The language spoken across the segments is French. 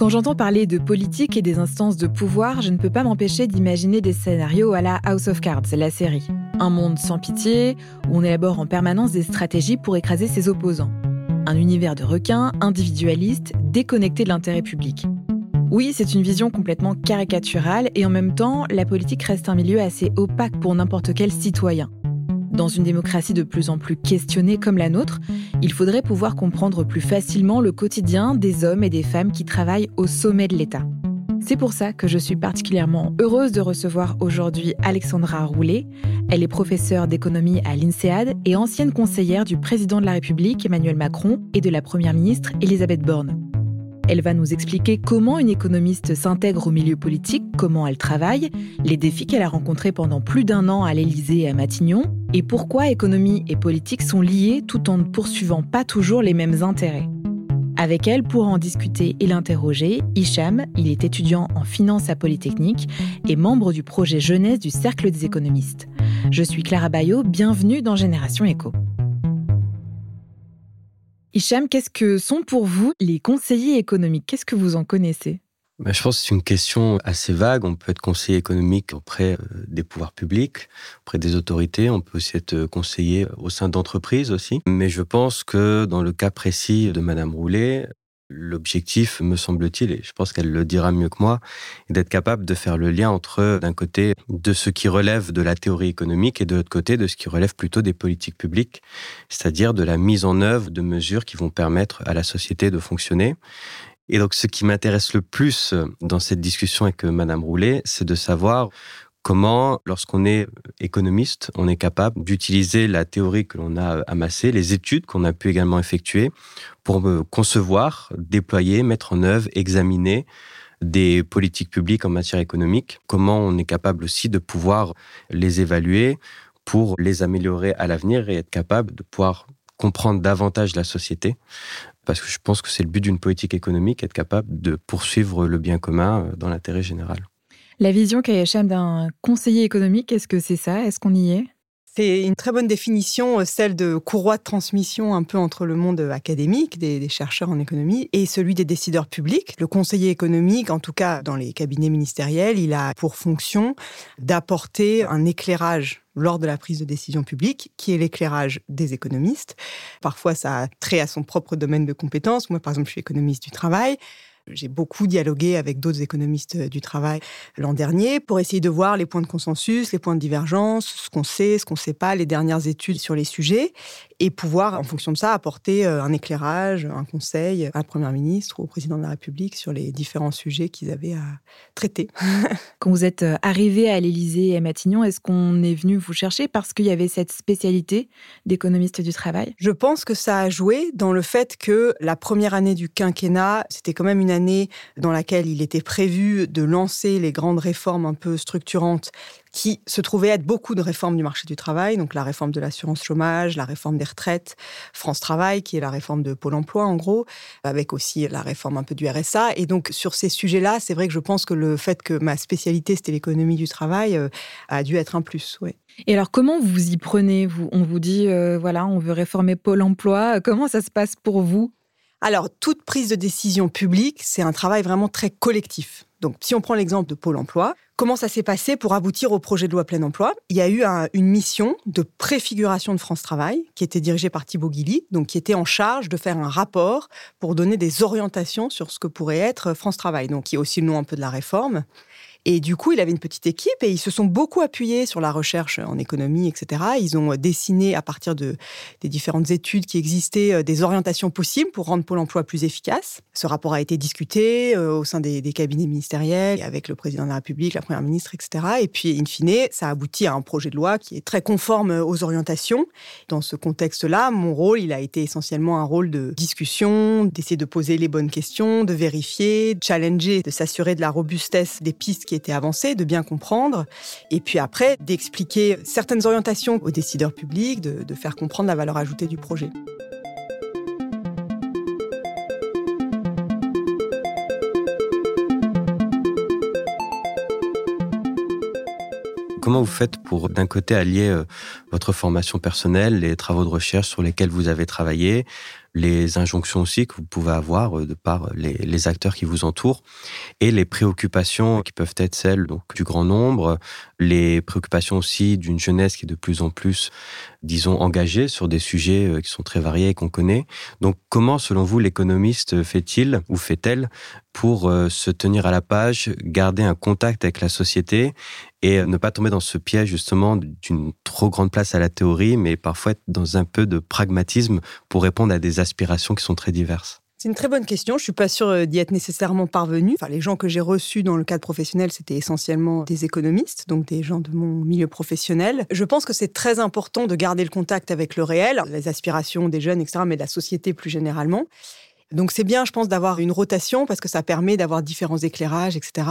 Quand j'entends parler de politique et des instances de pouvoir, je ne peux pas m'empêcher d'imaginer des scénarios à la House of Cards, la série. Un monde sans pitié, où on élabore en permanence des stratégies pour écraser ses opposants. Un univers de requins, individualiste, déconnecté de l'intérêt public. Oui, c'est une vision complètement caricaturale et en même temps, la politique reste un milieu assez opaque pour n'importe quel citoyen. Dans une démocratie de plus en plus questionnée comme la nôtre, il faudrait pouvoir comprendre plus facilement le quotidien des hommes et des femmes qui travaillent au sommet de l'État. C'est pour ça que je suis particulièrement heureuse de recevoir aujourd'hui Alexandra Roulet. Elle est professeure d'économie à l'INSEAD et ancienne conseillère du président de la République Emmanuel Macron et de la première ministre Elisabeth Borne. Elle va nous expliquer comment une économiste s'intègre au milieu politique, comment elle travaille, les défis qu'elle a rencontrés pendant plus d'un an à l'Élysée et à Matignon, et pourquoi économie et politique sont liées tout en ne poursuivant pas toujours les mêmes intérêts. Avec elle, pour en discuter et l'interroger, Hicham, il est étudiant en finance à Polytechnique et membre du projet jeunesse du Cercle des économistes. Je suis Clara Bayot, bienvenue dans Génération Éco. Hicham, qu'est-ce que sont pour vous les conseillers économiques? Qu'est-ce que vous en connaissez? Ben, je pense que c'est une question assez vague. On peut être conseiller économique auprès euh, des pouvoirs publics, auprès des autorités. On peut aussi être conseiller au sein d'entreprises aussi. Mais je pense que dans le cas précis de Madame Roulet, L'objectif, me semble-t-il, et je pense qu'elle le dira mieux que moi, est d'être capable de faire le lien entre, d'un côté, de ce qui relève de la théorie économique et de l'autre côté, de ce qui relève plutôt des politiques publiques, c'est-à-dire de la mise en œuvre de mesures qui vont permettre à la société de fonctionner. Et donc, ce qui m'intéresse le plus dans cette discussion avec Madame Roulet, c'est de savoir comment, lorsqu'on est économiste, on est capable d'utiliser la théorie que l'on a amassée, les études qu'on a pu également effectuer pour concevoir, déployer, mettre en œuvre, examiner des politiques publiques en matière économique, comment on est capable aussi de pouvoir les évaluer pour les améliorer à l'avenir et être capable de pouvoir comprendre davantage la société, parce que je pense que c'est le but d'une politique économique, être capable de poursuivre le bien commun dans l'intérêt général. La vision qu'a d'un conseiller économique, est-ce que c'est ça? Est-ce qu'on y est? C'est une très bonne définition, euh, celle de courroie de transmission un peu entre le monde académique, des, chercheurs en économie, et celui des décideurs publics. Le conseiller économique, en tout cas dans les cabinets ministériels, il a pour fonction d'apporter un éclairage lors de la prise de décision publique, qui est l'éclairage des économistes. Parfois, ça a trait à son propre domaine de compétences. Moi, par exemple, je suis économiste du travail. J'ai beaucoup dialogué avec d'autres économistes euh, du travail l'an dernier pour essayer de voir les points de consensus, les points de divergence, ce qu'on sait, ce qu'on ne sait pas, les dernières études sur les sujets et pouvoir, en fonction de ça, apporter euh, un éclairage, un conseil à la Première ministre ou au Président de la République sur les différents sujets qu'ils avaient à traiter. Quand vous êtes euh, arrivé à l'Élysée et à Matignon, est-ce qu'on est venu vous chercher parce qu'il y avait cette spécialité d'économiste du travail? Je pense que ça a joué dans le fait que la première année du quinquennat, c'était quand même une année dans laquelle il était prévu de lancer les grandes réformes un peu structurantes qui se trouvait être beaucoup de réformes du marché du travail, donc la réforme de l'assurance chômage, la réforme des retraites, France Travail, qui est la réforme de Pôle Emploi en gros, avec aussi la réforme un peu du RSA. Et donc sur ces sujets-là, c'est vrai que je pense que le fait que ma spécialité c'était l'économie du travail euh, a dû être un plus. Ouais. Et alors comment vous y prenez? Vous On vous dit euh, voilà, on veut réformer Pôle Emploi. Comment ça se passe pour vous? Alors, toute prise de décision publique, c'est un travail vraiment très collectif. Donc, si on prend l'exemple de Pôle emploi, comment ça s'est passé pour aboutir au projet de loi plein emploi? Il y a eu une mission de préfiguration de France Travail qui était dirigée par Thibaut Guilly, donc qui était en charge de faire un rapport pour donner des orientations sur ce que pourrait être France Travail, donc qui est aussi le nom un peu de la réforme. Et du coup, il avait une petite équipe et ils se sont beaucoup appuyés sur la recherche en économie, etc. Ils ont euh, dessiné à partir de, des différentes études qui existaient euh, des orientations possibles pour rendre Pôle emploi plus efficace. Ce rapport a été discuté euh, au sein des, cabinets ministériels avec le président de la République, la première ministre, etc. Et puis, in fine, ça aboutit à un projet de loi qui est très conforme aux orientations. Dans ce contexte-là, mon rôle, il a été essentiellement un rôle de discussion, d'essayer de poser les bonnes questions, de vérifier, de challenger, de s'assurer de la robustesse des pistes était de bien comprendre, et puis après d'expliquer certaines orientations aux décideurs publics, de, de faire comprendre la valeur ajoutée du projet. Comment vous faites pour, d'un côté, allier euh, votre formation personnelle, les travaux de recherche sur lesquels vous avez travaillé, les injonctions aussi que vous pouvez avoir euh, de par les, acteurs qui vous entourent et les préoccupations qui peuvent être celles donc, du grand nombre, les préoccupations aussi d'une jeunesse qui est de plus en plus, disons, engagée sur des sujets euh, qui sont très variés et qu'on connaît. Donc comment, selon vous, l'économiste fait-il ou fait-elle pour euh, se tenir à la page, garder un contact avec la société et ne pas tomber dans ce piège justement d'une trop grande place à la théorie, mais parfois être dans un peu de pragmatisme pour répondre à des aspirations qui sont très diverses c'est une très bonne question. Je suis pas sûre euh, d'y être nécessairement parvenue. Enfin, les gens que j'ai reçus dans le cadre professionnel, c'était essentiellement des économistes, donc des gens de mon milieu professionnel. Je pense que c'est très important de garder le contact avec le réel, les aspirations des jeunes, etc., mais de la société plus généralement. Donc c'est bien, je pense, d'avoir une rotation parce que ça permet d'avoir différents éclairages, etc.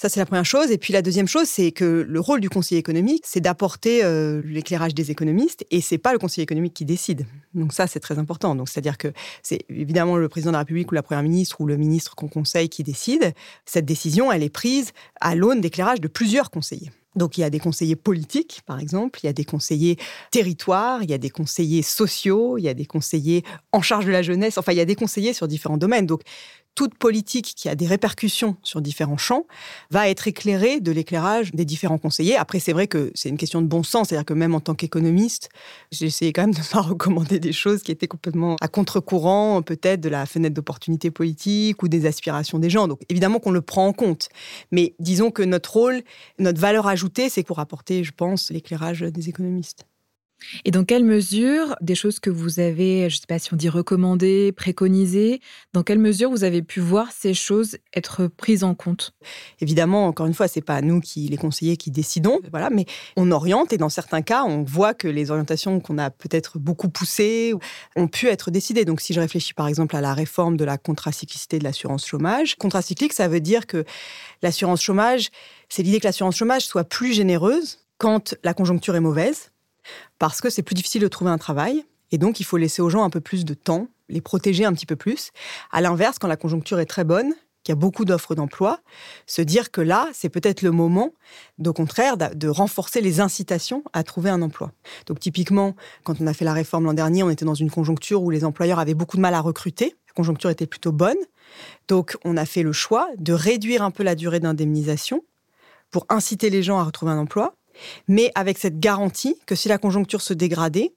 Ça, c'est la première chose. Et puis la deuxième chose, c'est que le rôle du conseiller économique, c'est d'apporter euh, l'éclairage des économistes, et c'est pas le conseiller économique qui décide. Donc ça, c'est très important. Donc c'est-à-dire que c'est évidemment le président de la République ou la première ministre ou le ministre qu'on conseille qui décide. Cette décision, elle est prise à l'aune d'éclairage de plusieurs conseillers. Donc il y a des conseillers politiques, par exemple, il y a des conseillers territoires, il y a des conseillers sociaux, il y a des conseillers en charge de la jeunesse, enfin il y a des conseillers sur différents domaines. Donc toute politique qui a des répercussions sur différents champs va être éclairée de l'éclairage des différents conseillers. Après, c'est vrai que c'est une question de bon sens, c'est-à-dire que même en tant qu'économiste, j'ai essayé quand même de ne pas recommander des choses qui étaient complètement à contre-courant, peut-être de la fenêtre d'opportunité politique ou des aspirations des gens. Donc évidemment qu'on le prend en compte. Mais disons que notre rôle, notre valeur ajoutée, c'est pour apporter, je pense, l'éclairage des économistes. Et dans quelle mesure, des choses que vous avez, je ne sais pas si on dit recommandées, préconisées, dans quelle mesure vous avez pu voir ces choses être prises en compte? Évidemment, encore une fois, c'est pas nous qui les conseillers qui décidons, voilà, mais on oriente et dans certains cas, on voit que les orientations qu'on a peut-être beaucoup poussées ont pu être décidées. Donc, si je réfléchis par exemple à la réforme de la contracyclicité de l'assurance chômage, contracyclique, ça veut dire que l'assurance chômage, c'est l'idée que l'assurance chômage soit plus généreuse quand la conjoncture est mauvaise parce que c'est plus difficile de trouver un travail. Et donc, il faut laisser aux gens un peu plus de temps, les protéger un petit peu plus. À l'inverse, quand la conjoncture est très bonne, qu'il y a beaucoup d'offres d'emploi, se dire que là, c'est peut-être le moment, au contraire, de renforcer les incitations à trouver un emploi. Donc, typiquement, quand on a fait la réforme l'an dernier, on était dans une conjoncture où les employeurs avaient beaucoup de mal à recruter. La conjoncture était plutôt bonne. Donc, on a fait le choix de réduire un peu la durée d'indemnisation pour inciter les gens à retrouver un emploi mais avec cette garantie que si la conjoncture se dégradait,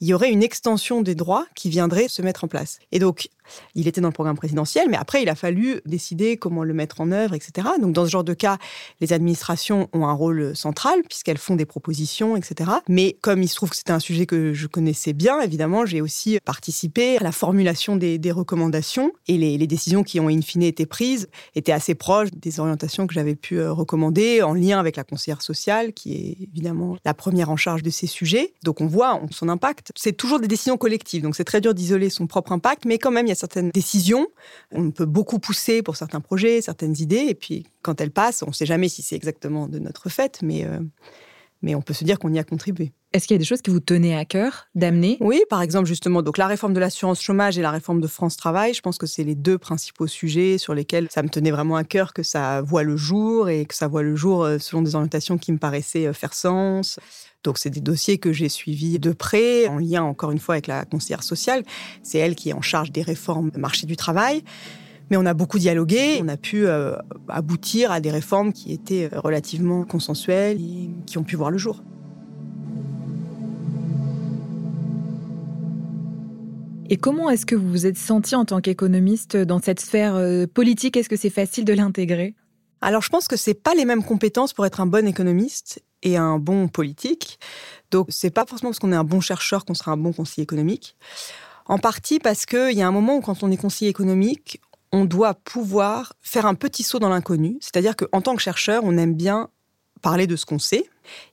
il y aurait une extension des droits qui viendrait se mettre en place. Et donc, il était dans le programme présidentiel, mais après, il a fallu décider comment le mettre en œuvre, etc. Donc, dans ce genre de cas, les administrations ont un rôle central, puisqu'elles font des propositions, etc. Mais comme il se trouve que c'était un sujet que je connaissais bien, évidemment, j'ai aussi participé à la formulation des, recommandations, et les, décisions qui ont in fine été prises étaient assez proches des orientations que j'avais pu euh, recommander, en lien avec la conseillère sociale, qui est évidemment la première en charge de ces sujets. Donc, on voit son impact. C'est toujours des décisions collectives, donc c'est très dur d'isoler son propre impact, mais quand même, il y a certaines décisions. On peut beaucoup pousser pour certains projets, certaines idées, et puis quand elles passent, on ne sait jamais si c'est exactement de notre fait, mais, euh, mais on peut se dire qu'on y a contribué. Est-ce qu'il y a des choses qui vous tenaient à cœur d'amener? Oui, par exemple, justement, donc la réforme de l'assurance chômage et la réforme de France Travail, je pense que c'est les deux principaux sujets sur lesquels ça me tenait vraiment à cœur que ça voit le jour et que ça voit le jour euh, selon des orientations qui me paraissaient euh, faire sens. Donc, c'est des dossiers que j'ai suivis de près, en lien encore une fois avec la conseillère sociale. C'est elle qui est en charge des réformes marché du travail. Mais on a beaucoup dialogué, on a pu euh, aboutir à des réformes qui étaient euh, relativement consensuelles et qui ont pu voir le jour. Et comment est-ce que vous vous êtes senti en tant qu'économiste dans cette sphère euh, politique? Est-ce que c'est facile de l'intégrer? Alors je pense que c'est pas les mêmes compétences pour être un bon économiste et un bon politique. Donc c'est pas forcément parce qu'on est un bon chercheur qu'on sera un bon conseiller économique. En partie parce qu'il y a un moment où quand on est conseiller économique, on doit pouvoir faire un petit saut dans l'inconnu. C'est-à-dire qu'en tant que chercheur, on aime bien parler de ce qu'on sait,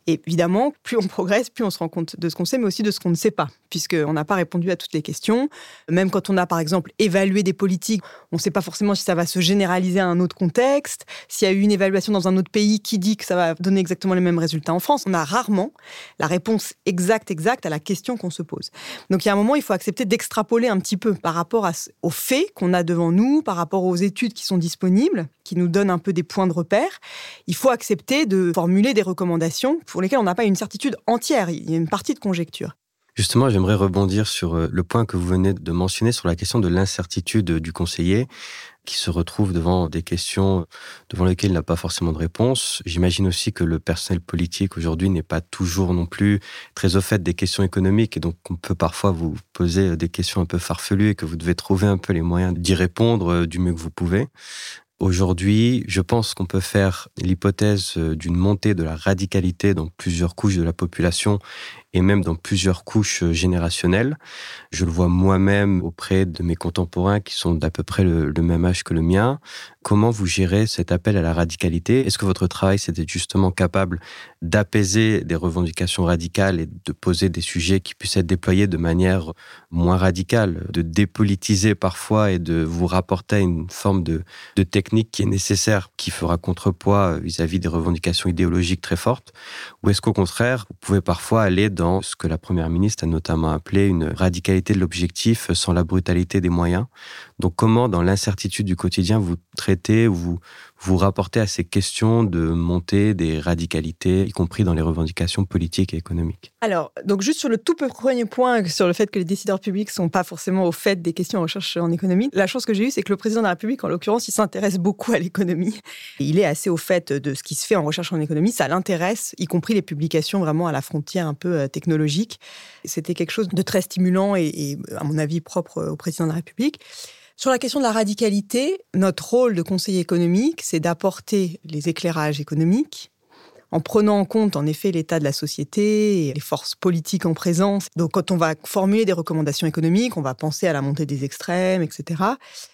et évidemment, plus on progresse, plus on se rend compte de ce qu'on sait, mais aussi de ce qu'on ne sait pas, puisqu'on n'a pas répondu à toutes les questions. Même quand on a, par exemple, évalué des politiques, on ne sait pas forcément si ça va se généraliser à un autre contexte. S'il y a eu une évaluation dans un autre pays qui dit que ça va donner exactement les mêmes résultats en France, on a rarement la réponse exacte, exacte à la question qu'on se pose. Donc il y a un moment, il faut accepter d'extrapoler un petit peu par rapport aux faits qu'on a devant nous, par rapport aux études qui sont disponibles, qui nous donne un peu des points de repère, il faut accepter de formuler des recommandations pour lesquelles on n'a pas une certitude entière. Il y a une partie de conjecture. Justement, j'aimerais rebondir sur euh, le point que vous venez de mentionner sur la question de l'incertitude du conseiller qui se retrouve devant des questions devant lesquelles il n'a pas forcément de réponse. J'imagine aussi que le personnel politique aujourd'hui n'est pas toujours non plus très au fait des questions économiques et donc on peut parfois vous poser des questions un peu farfelues et que vous devez trouver un peu les moyens d'y répondre euh, du mieux que vous pouvez. Aujourd'hui, je pense qu'on peut faire l'hypothèse euh, d'une montée de la radicalité dans plusieurs couches de la population et même dans plusieurs couches euh, générationnelles. Je le vois moi-même auprès de mes contemporains qui sont d'à peu près le, même âge que le mien. Comment vous gérez cet appel à la radicalité? Est-ce que votre travail, c'était justement capable d'apaiser des revendications radicales et de poser des sujets qui puissent être déployés de manière moins radicale, de dépolitiser parfois et de vous rapporter une forme de, technique qui est nécessaire, qui fera contrepoids vis-à-vis des revendications idéologiques très fortes? Ou est-ce qu'au contraire, vous pouvez parfois aller dans ce que la Première ministre a notamment appelé une radicalité de l'objectif sans la brutalité des moyens. Donc comment, dans l'incertitude du quotidien, vous traitez ou vous, vous rapportez à ces questions de montée des radicalités, y compris dans les revendications politiques et économiques? Alors, donc juste sur le tout premier point, sur le fait que les décideurs publics ne sont pas forcément au fait des questions en recherche en économie, la chance que j'ai eue, c'est que le président de la République, en l'occurrence, il s'intéresse beaucoup à l'économie. Il est assez au fait de ce qui se fait en recherche en économie. Ça l'intéresse, y compris les publications vraiment à la frontière un peu euh, technologique. C'était quelque chose de très stimulant et, à mon avis, propre au président de la République. Sur la question de la radicalité, notre rôle de conseiller économique, c'est d'apporter les éclairages économiques en prenant en compte en effet l'état de la société et les forces politiques en présence. Donc quand on va formuler des recommandations économiques, on va penser à la montée des extrêmes, etc.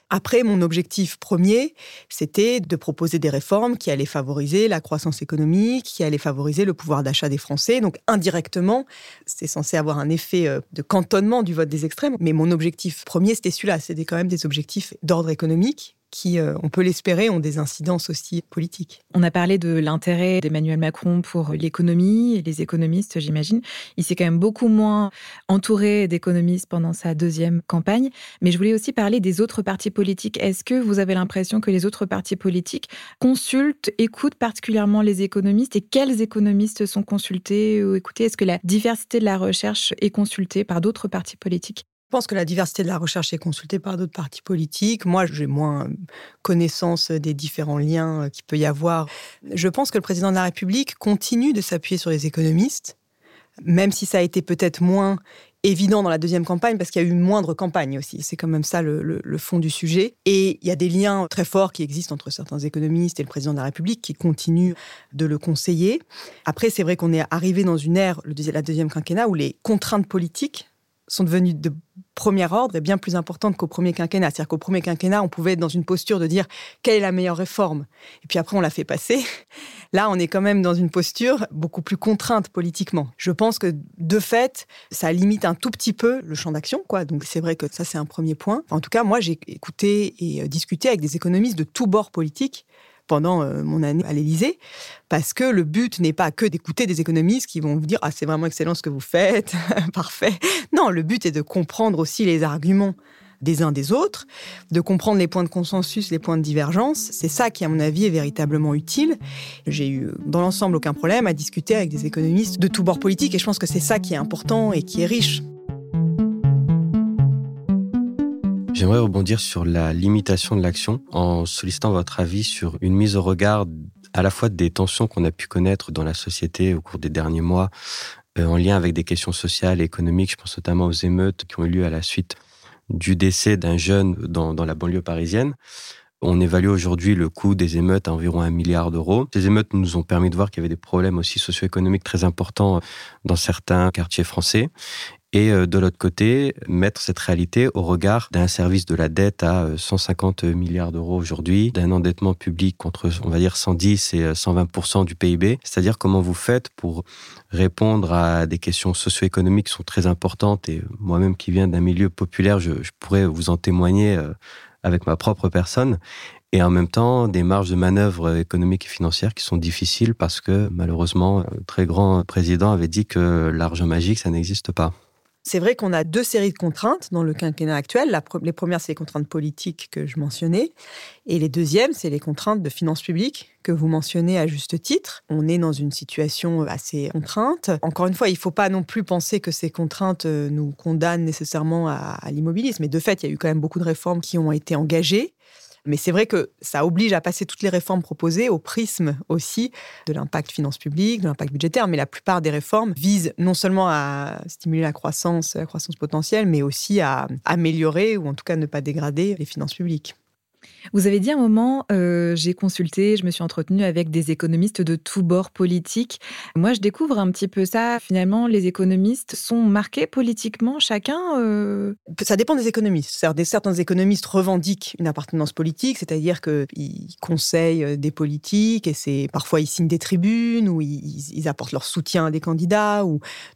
Après, mon objectif premier, c'était de proposer des réformes qui allaient favoriser la croissance économique, qui allaient favoriser le pouvoir d'achat des Français. Donc indirectement, c'est censé avoir un effet euh, de cantonnement du vote des extrêmes. Mais mon objectif premier, c'était celui-là. C'était quand même des objectifs d'ordre économique qui, euh, on peut l'espérer, ont des incidences aussi politiques. On a parlé de l'intérêt d'Emmanuel Macron pour l'économie et les économistes, j'imagine. Il s'est quand même beaucoup moins entouré d'économistes pendant sa deuxième campagne. Mais je voulais aussi parler des autres partis politiques. Est-ce que vous avez l'impression que les autres partis politiques consultent, écoutent particulièrement les économistes et quels économistes sont consultés ou écoutés? Est-ce que la diversité de la recherche est consultée par d'autres partis politiques? Je pense que la diversité de la recherche est consultée par d'autres partis politiques. Moi, j'ai moins connaissance des différents liens euh, qu'il peut y avoir. Je pense que le président de la République continue de s'appuyer sur les économistes, même si ça a été peut-être moins évident dans la deuxième campagne parce qu'il y a eu une moindre campagne aussi. C'est quand même ça le, fond du sujet. Et il y a des liens très forts qui existent entre certains économistes et le président de la République qui continuent de le conseiller. Après, c'est vrai qu'on est arrivé dans une ère, la deuxième quinquennat, où les contraintes politiques sont devenues de premier ordre et bien plus importantes qu'au premier quinquennat. C'est-à-dire qu'au premier quinquennat, on pouvait être dans une posture de dire quelle est la meilleure réforme? Et puis après, on l'a fait passer. Là, on est quand même dans une posture beaucoup plus contrainte politiquement. Je pense que de fait, ça limite un tout petit peu le champ d'action. quoi. Donc c'est vrai que ça, c'est un premier point. En tout cas, moi, j'ai écouté et euh, discuté avec des économistes de tous bords politiques pendant euh, mon année à l'Élysée, parce que le but n'est pas que d'écouter des économistes qui vont vous dire ah c'est vraiment excellent ce que vous faites, parfait. Non, le but est de comprendre aussi les arguments des uns des autres, de comprendre les points de consensus, les points de divergence. C'est ça qui, à mon avis, est véritablement utile. J'ai eu, dans l'ensemble, aucun problème à discuter avec des économistes de tous bords politiques, et je pense que c'est ça qui est important et qui est riche. J'aimerais rebondir sur la limitation de l'action en sollicitant votre avis sur une mise au regard à la fois des tensions qu'on a pu connaître dans la société au cours des derniers mois euh, en lien avec des questions sociales et économiques. Je pense notamment aux émeutes qui ont eu lieu à la suite du décès d'un jeune dans, dans la banlieue parisienne. On évalue aujourd'hui le coût des émeutes à environ un milliard d'euros. Ces émeutes nous ont permis de voir qu'il y avait des problèmes aussi socio-économiques très importants dans certains quartiers français et euh, de l'autre côté, mettre cette réalité au regard d'un service de la dette à 150 euh, milliards d'euros aujourd'hui, d'un endettement public contre, on va dire, 110 et 120% euh, du PIB. C'est-à-dire comment vous faites pour répondre à des questions socio-économiques qui sont très importantes. Et moi-même qui viens d'un milieu populaire, je, je, pourrais vous en témoigner avec ma propre personne. Et en même temps, des marges de manœuvre économiques et financières qui sont difficiles parce que malheureusement, le très grand président avait dit que l'argent magique, ça n'existe pas. C'est vrai qu'on a deux séries de contraintes dans le quinquennat actuel. les premières, c'est les contraintes politiques que je mentionnais. Et les deuxièmes, c'est les contraintes de finances publiques que vous mentionnez à juste titre. On est dans une situation assez contrainte. Encore une fois, il ne faut pas non plus penser que ces contraintes euh, nous condamnent nécessairement à l'immobilisme. Mais de fait, il y a eu quand même beaucoup de réformes qui ont été engagées. Mais c'est vrai que ça oblige à passer toutes les réformes proposées au prisme aussi de l'impact finance publique, de l'impact budgétaire. Mais la plupart des réformes visent non seulement à stimuler la croissance, la croissance potentielle, mais aussi à améliorer ou en tout cas ne pas dégrader les finances publiques. Vous avez dit un moment, euh, j'ai consulté, je me suis entretenue avec des économistes de tous bords politiques. Moi, je découvre un petit peu ça. Finalement, les économistes sont marqués politiquement, chacun euh Ça dépend des économistes. Certains économistes revendiquent une appartenance politique, c'est-à-dire qu'ils conseillent euh, des politiques et c'est parfois ils signent des tribunes ou ils, apportent leur soutien à des candidats.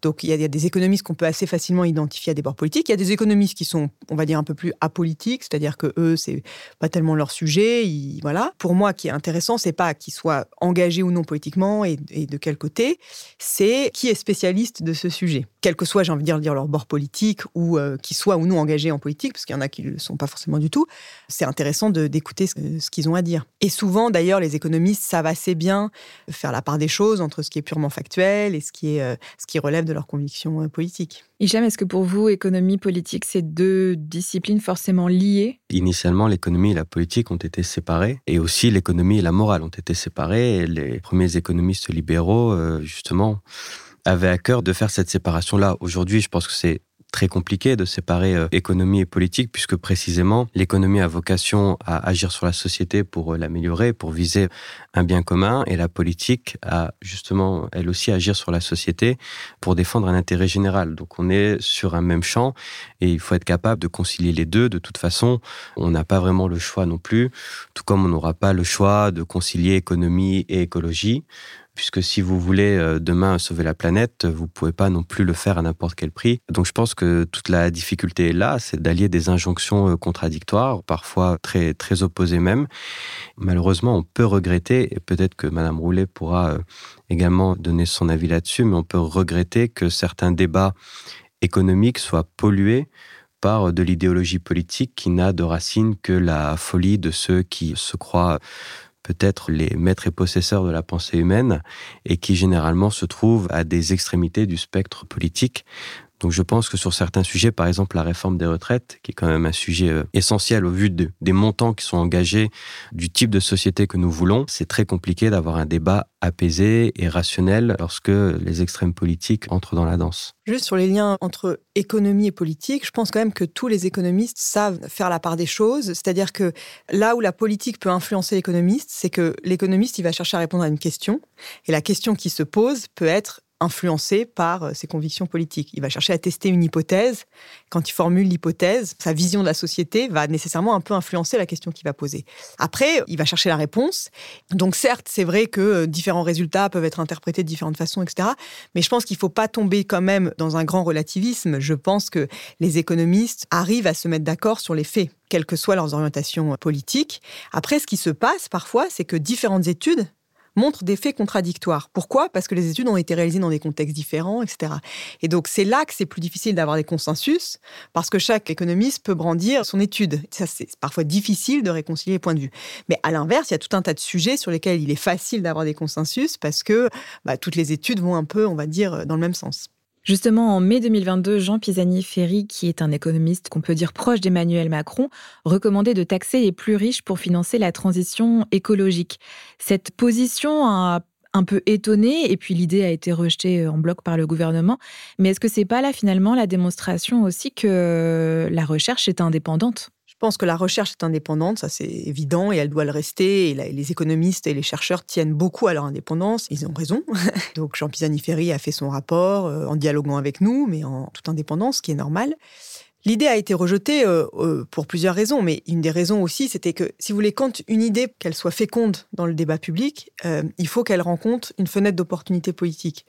Donc, il y, a, des économistes qu'on peut assez facilement identifier à des bords politiques. Il y a des économistes qui sont, on va dire, un peu plus apolitiques, c'est-à-dire que eux, c'est pas tellement leur sujet. voilà. Pour moi, qui est intéressant, c'est pas qu'ils soient engagés ou non politiquement et, de quel côté, c'est qui est spécialiste de ce sujet. Quel que soit, j'ai envie de dire, leur bord politique ou euh, qui soit ou non engagés en politique, parce qu'il y en a qui ne le sont pas forcément du tout, c'est intéressant d'écouter ce, qu'ils ont à dire. Et souvent, d'ailleurs, les économistes savent assez bien faire la part des choses entre ce qui est purement factuel et ce qui, est, euh, ce qui relève de leurs convictions euh, politiques. Hicham, est-ce que pour vous, économie, politique, c'est deux disciplines forcément liées? Initialement, l'économie et la politique ont été séparées, et aussi l'économie et la morale ont été séparées. Et les premiers économistes libéraux, euh, justement, avaient à cœur de faire cette séparation-là. Aujourd'hui, je pense que c'est très compliqué de séparer euh, économie et politique, puisque précisément l'économie a vocation à agir sur la société pour euh, l'améliorer, pour viser un bien commun, et la politique a justement, elle aussi, agir sur la société pour défendre un intérêt général. Donc on est sur un même champ, et il faut être capable de concilier les deux. De toute façon, on n'a pas vraiment le choix non plus, tout comme on n'aura pas le choix de concilier économie et écologie puisque si vous voulez euh, demain sauver la planète, vous pouvez pas non plus le faire à n'importe quel prix. Donc je pense que toute la difficulté est là, c'est d'allier des injonctions euh, contradictoires, parfois très très opposées même. Malheureusement, on peut regretter, et peut-être que Madame Roulet pourra euh, également donner son avis là-dessus, mais on peut regretter que certains débats économiques soient pollués par de l'idéologie politique qui n'a de racine que la folie de ceux qui se croient peut-être les maîtres et possesseurs de la pensée humaine et qui généralement se trouvent à des extrémités du spectre politique. Donc je pense que sur certains sujets, par exemple la réforme des retraites, qui est quand même un sujet euh, essentiel au vu des montants qui sont engagés, du type de société que nous voulons, c'est très compliqué d'avoir un débat apaisé et rationnel lorsque les extrêmes politiques entrent dans la danse. Juste sur les liens entre économie et politique, je pense quand même que tous les économistes savent faire la part des choses. C'est-à-dire que là où la politique peut influencer l'économiste, c'est que l'économiste, il va chercher à répondre à une question. Et la question qui se pose peut être influencé par euh, ses convictions politiques. Il va chercher à tester une hypothèse. Quand il formule l'hypothèse, sa vision de la société va nécessairement un peu influencer la question qu'il va poser. Après, il va chercher la réponse. Donc certes, c'est vrai que euh, différents résultats peuvent être interprétés de différentes façons, etc. Mais je pense qu'il ne faut pas tomber quand même dans un grand relativisme. Je pense que les économistes arrivent à se mettre d'accord sur les faits quelles que soient leurs orientations politiques. Après, ce qui se passe parfois, c'est que différentes études montrent des faits contradictoires. Pourquoi? Parce que les études ont été réalisées dans des contextes différents, etc. Et donc c'est là que c'est plus difficile d'avoir des consensus, parce que chaque économiste peut brandir son étude. Ça, c'est parfois difficile de réconcilier les points de vue. Mais à l'inverse, il y a tout un tas de sujets sur lesquels il est facile d'avoir des consensus, parce que bah, toutes les études vont un peu, on va dire, dans le même sens. Justement, en mai 2022, Jean Pisani-Ferry, qui est un économiste qu'on peut dire proche d'Emmanuel Macron, recommandait de taxer les plus riches pour financer la transition écologique. Cette position a un peu étonné et puis l'idée a été rejetée en bloc par le gouvernement. Mais est-ce que c'est pas là finalement la démonstration aussi que la recherche est indépendante? Pense que la recherche est indépendante, ça c'est évident, et elle doit le rester. Et les économistes et les chercheurs tiennent beaucoup à leur indépendance. Ils ont raison. Donc Jean Pisani-Ferry a fait son rapport euh, en dialoguant avec nous, mais en toute indépendance, ce qui est normal. L'idée a été rejetée euh, euh, pour plusieurs raisons, mais une des raisons aussi, c'était que, si vous voulez, quand une idée, qu'elle soit féconde dans le débat public, euh, il faut qu'elle rencontre une fenêtre d'opportunité politique.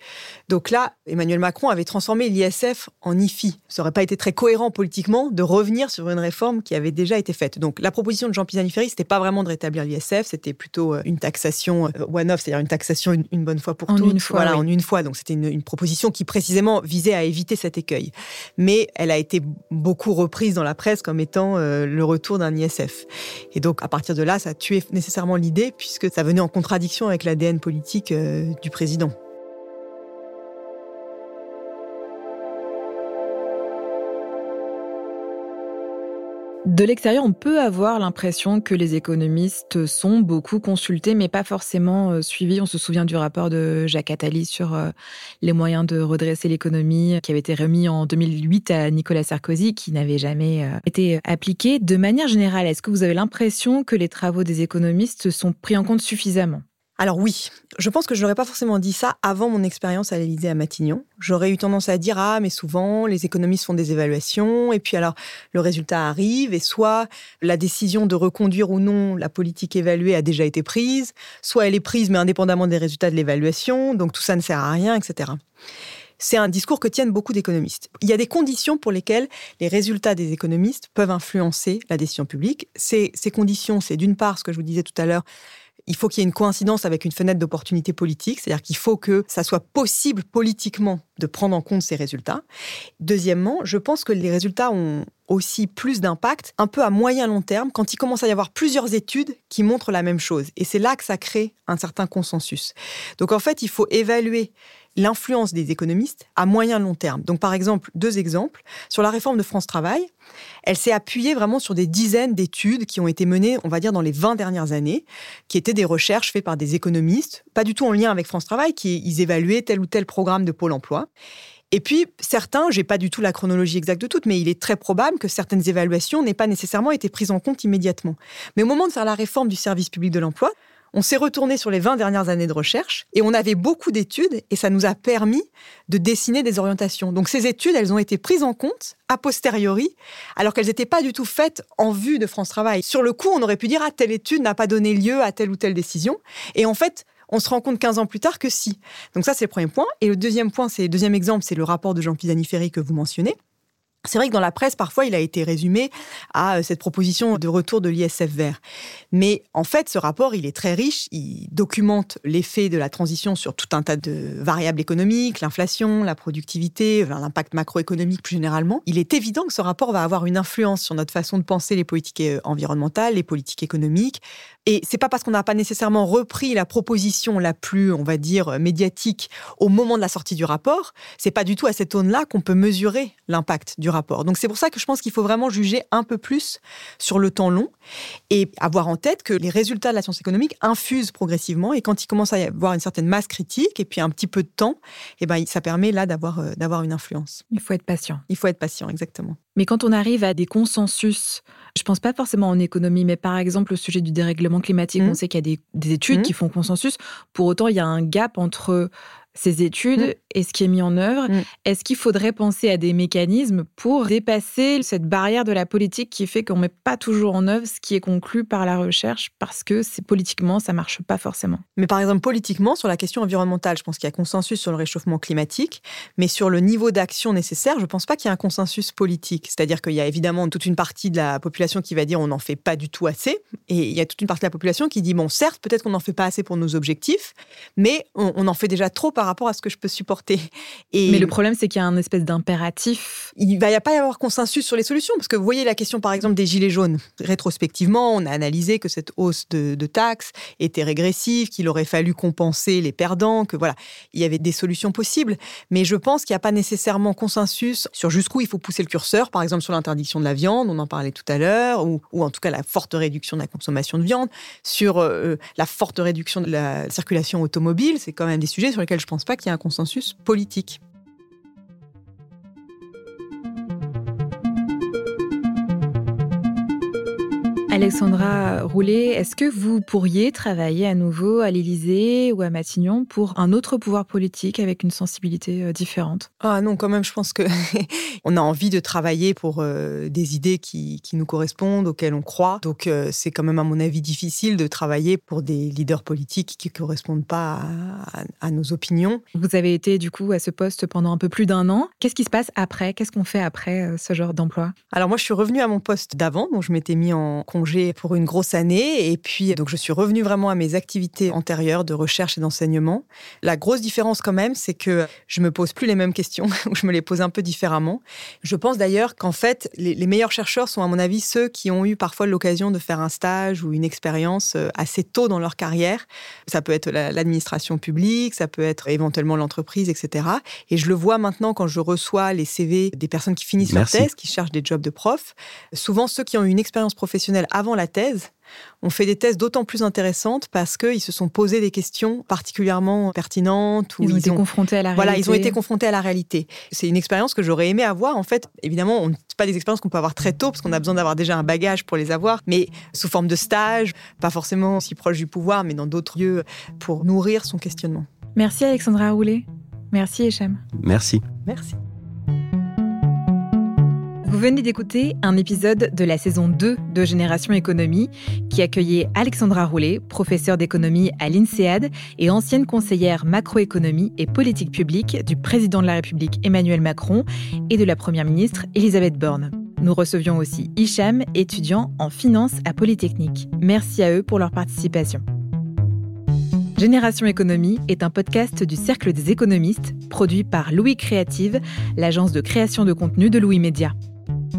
Donc là, Emmanuel Macron avait transformé l'ISF en IFI. Ça n'aurait pas été très cohérent politiquement de revenir sur une réforme qui avait déjà été faite. Donc la proposition de Jean Pisani-Ferry, c'était pas vraiment de rétablir l'ISF, c'était plutôt une taxation one-off, c'est-à-dire une taxation une, bonne fois pour en toutes. Une fois, voilà, en une fois. Donc c'était une, une proposition qui précisément visait à éviter cet écueil. Mais elle a été beaucoup reprise dans la presse comme étant euh, le retour d'un ISF. Et donc, à partir de là, ça tué nécessairement l'idée, puisque ça venait en contradiction avec l'ADN politique euh, du président. De l'extérieur, on peut avoir l'impression que les économistes sont beaucoup consultés, mais pas forcément euh, suivis. On se souvient du rapport de Jacques Attali sur euh, les moyens de redresser l'économie, qui avait été remis en 2008 à Nicolas Sarkozy, qui n'avait jamais euh, été appliqué. De manière générale, est-ce que vous avez l'impression que les travaux des économistes sont pris en compte suffisamment? Alors oui, je pense que je n'aurais pas forcément dit ça avant mon expérience à l'Élysée à Matignon. J'aurais eu tendance à dire ah mais souvent les économistes font des évaluations et puis alors le résultat arrive et soit la décision de reconduire ou non la politique évaluée a déjà été prise, soit elle est prise mais indépendamment des résultats de l'évaluation, donc tout ça ne sert à rien, etc. C'est un discours que tiennent beaucoup d'économistes. Il y a des conditions pour lesquelles les résultats des économistes peuvent influencer la décision publique. Ces, ces conditions, c'est d'une part ce que je vous disais tout à l'heure, il faut qu'il y ait une coïncidence avec une fenêtre d'opportunité politique, c'est-à-dire qu'il faut que ça soit possible politiquement de prendre en compte ces résultats. Deuxièmement, je pense que les résultats ont aussi plus d'impact un peu à moyen long terme quand il commence à y avoir plusieurs études qui montrent la même chose. Et c'est là que ça crée un certain consensus. Donc en fait, il faut évaluer l'influence des économistes à moyen long terme. Donc par exemple, deux exemples. Sur la réforme de France Travail, elle s'est appuyée vraiment sur des dizaines d'études qui ont été menées, on va dire, dans les 20 dernières années, qui étaient des recherches faites par des économistes, pas du tout en lien avec France Travail, qui évaluaient tel ou tel programme de Pôle Emploi. Et puis, certains, j'ai pas du tout la chronologie exacte de toutes, mais il est très probable que certaines évaluations n'aient pas nécessairement été prises en compte immédiatement. Mais au moment de faire la réforme du service public de l'emploi, on s'est retourné sur les 20 dernières années de recherche et on avait beaucoup d'études et ça nous a permis de dessiner des orientations. Donc ces études, elles ont été prises en compte a posteriori, alors qu'elles n'étaient pas du tout faites en vue de France Travail. Sur le coup, on aurait pu dire, ah, telle étude n'a pas donné lieu à telle ou telle décision. Et en fait, on se rend compte 15 ans plus tard que si. Donc ça, c'est le premier point. Et le deuxième point, c'est deuxième exemple, c'est le rapport de Jean Pisani-Ferry que vous mentionnez. C'est vrai que dans la presse, parfois, il a été résumé à euh, cette proposition de retour de l'ISF vert. Mais en fait, ce rapport, il est très riche. Il documente l'effet de la transition sur tout un tas de variables économiques, l'inflation, la productivité, l'impact macroéconomique plus généralement. Il est évident que ce rapport va avoir une influence sur notre façon de penser les politiques euh, environnementales, les politiques économiques. Et c'est pas parce qu'on n'a pas nécessairement repris la proposition la plus, on va dire, médiatique au moment de la sortie du rapport. C'est pas du tout à cette aune-là qu'on peut mesurer l'impact du rapport. Donc c'est pour ça que je pense qu'il faut vraiment juger un peu plus sur le temps long et avoir en tête que les résultats de la science économique infusent progressivement et quand il commence à y avoir une certaine masse critique et puis un petit peu de temps, et eh ben ça permet là d'avoir euh, d'avoir une influence. Il faut être patient. Il faut être patient, exactement. Mais quand on arrive à des consensus, je pense pas forcément en économie, mais par exemple au sujet du dérèglement climatique, on mmh. sait qu'il y a des, études mmh. qui font consensus. Pour autant, il y a un gap entre ces études mm. et ce qui est mis en œuvre. Mm. Est-ce qu'il faudrait penser à des mécanismes pour dépasser cette barrière de la politique qui fait qu'on ne met pas toujours en œuvre ce qui est conclu par la recherche parce que c'est politiquement, ça marche pas forcément? Mais par exemple, politiquement, sur la question environnementale, je pense qu'il y a consensus sur le réchauffement climatique, mais sur le niveau d'action nécessaire, je ne pense pas qu'il y ait un consensus politique. C'est-à-dire qu'il y a évidemment toute une partie de la population qui va dire on n'en fait pas du tout assez, et il y a toute une partie de la population qui dit bon, certes, peut-être qu'on n'en fait pas assez pour nos objectifs, mais on, on en fait déjà trop par rapport à ce que je peux supporter. Et Mais le problème, c'est qu'il y a un espèce d'impératif. Il va y a pas y avoir consensus sur les solutions, parce que vous voyez la question, par exemple, des gilets jaunes. Rétrospectivement, on a analysé que cette hausse de, taxes était régressive, qu'il aurait fallu compenser les perdants, que voilà, il y avait des solutions possibles. Mais je pense qu'il n'y a pas nécessairement consensus sur jusqu'où il faut pousser le curseur, par exemple sur l'interdiction de la viande, on en parlait tout à l'heure, ou, ou, en tout cas la forte réduction de la consommation de viande, sur euh, la forte réduction de la circulation automobile, c'est quand même des sujets sur lesquels je pense pas qu'il y a un consensus politique. Alexandra Roulet, est-ce que vous pourriez travailler à nouveau à l'Élysée ou à Matignon pour un autre pouvoir politique avec une sensibilité euh, différente? Ah non, quand même, je pense que on a envie de travailler pour euh, des idées qui, nous correspondent, auxquelles on croit. Donc euh, c'est quand même à mon avis difficile de travailler pour des leaders politiques qui ne correspondent pas à, nos opinions. Vous avez été du coup à ce poste pendant un peu plus d'un an. Qu'est-ce qui se passe après? Qu'est-ce qu'on fait après ce genre d'emploi? Alors moi, je suis revenue à mon poste d'avant, dont je m'étais mis en congé pour une grosse année. Et puis, donc, je suis revenue vraiment à mes activités antérieures de recherche et d'enseignement. La grosse différence, quand même, c'est que je me pose plus les mêmes questions, ou je me les pose un peu différemment. Je pense d'ailleurs qu'en fait, les, meilleurs chercheurs sont, à mon avis, ceux qui ont eu parfois l'occasion de faire un stage ou une expérience euh, assez tôt dans leur carrière. Ça peut être l'administration publique, ça peut être éventuellement l'entreprise, etc. Et je le vois maintenant quand je reçois les CV des personnes qui finissent leur thèse, qui cherchent des jobs de prof. Souvent, ceux qui ont eu une expérience professionnelle avant la thèse ont fait des thèses d'autant plus intéressantes parce qu'ils se sont posé des questions particulièrement pertinentes. Ou ils ont été confrontés à la réalité. Voilà, ils ont été confrontés à la réalité. C'est une expérience que j'aurais aimé avoir. En fait, évidemment, ce pas des expériences qu'on peut avoir très tôt parce qu'on a besoin d'avoir déjà un bagage pour les avoir, mais sous forme de stage, pas forcément si proche du pouvoir, mais dans d'autres lieux pour nourrir son questionnement. Merci Alexandra Roulet. Merci Echem. Merci. Merci. Vous venez d'écouter un épisode de la saison 2 de Génération Économie qui accueillait Alexandra Roulet, professeure d'économie à l'INSEAD et ancienne conseillère macroéconomie et politique publique du président de la République Emmanuel Macron et de la première ministre Elisabeth Borne. Nous recevions aussi Hicham, étudiant en finance à Polytechnique. Merci à eux pour leur participation. Génération Économie est un podcast du Cercle des économistes, produit par Louis Créative, l'agence de création de contenu de Louis Média.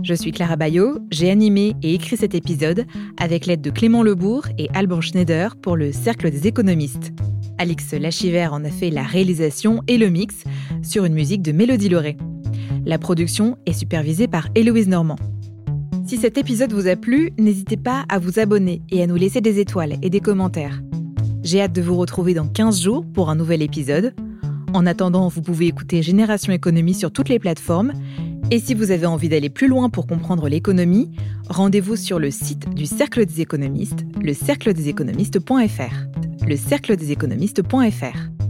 Je suis Clara Bayot, j'ai animé et écrit cet épisode avec l'aide de Clément Lebourg et Alban Schneider pour le Cercle des économistes. Alix Lachiver en a fait la réalisation et le mix sur une musique de Mélodie Lauré. La production est supervisée par Héloïse Normand. Si cet épisode vous a plu, n'hésitez pas à vous abonner et à nous laisser des étoiles et des commentaires. J'ai hâte de vous retrouver dans 15 jours pour un nouvel épisode. En attendant, vous pouvez écouter Génération Économie sur toutes les plateformes et si vous avez envie d'aller plus loin pour comprendre l'économie, rendez-vous sur le site du Cercle des économistes, le cercle. Le cercle des économistes.fr.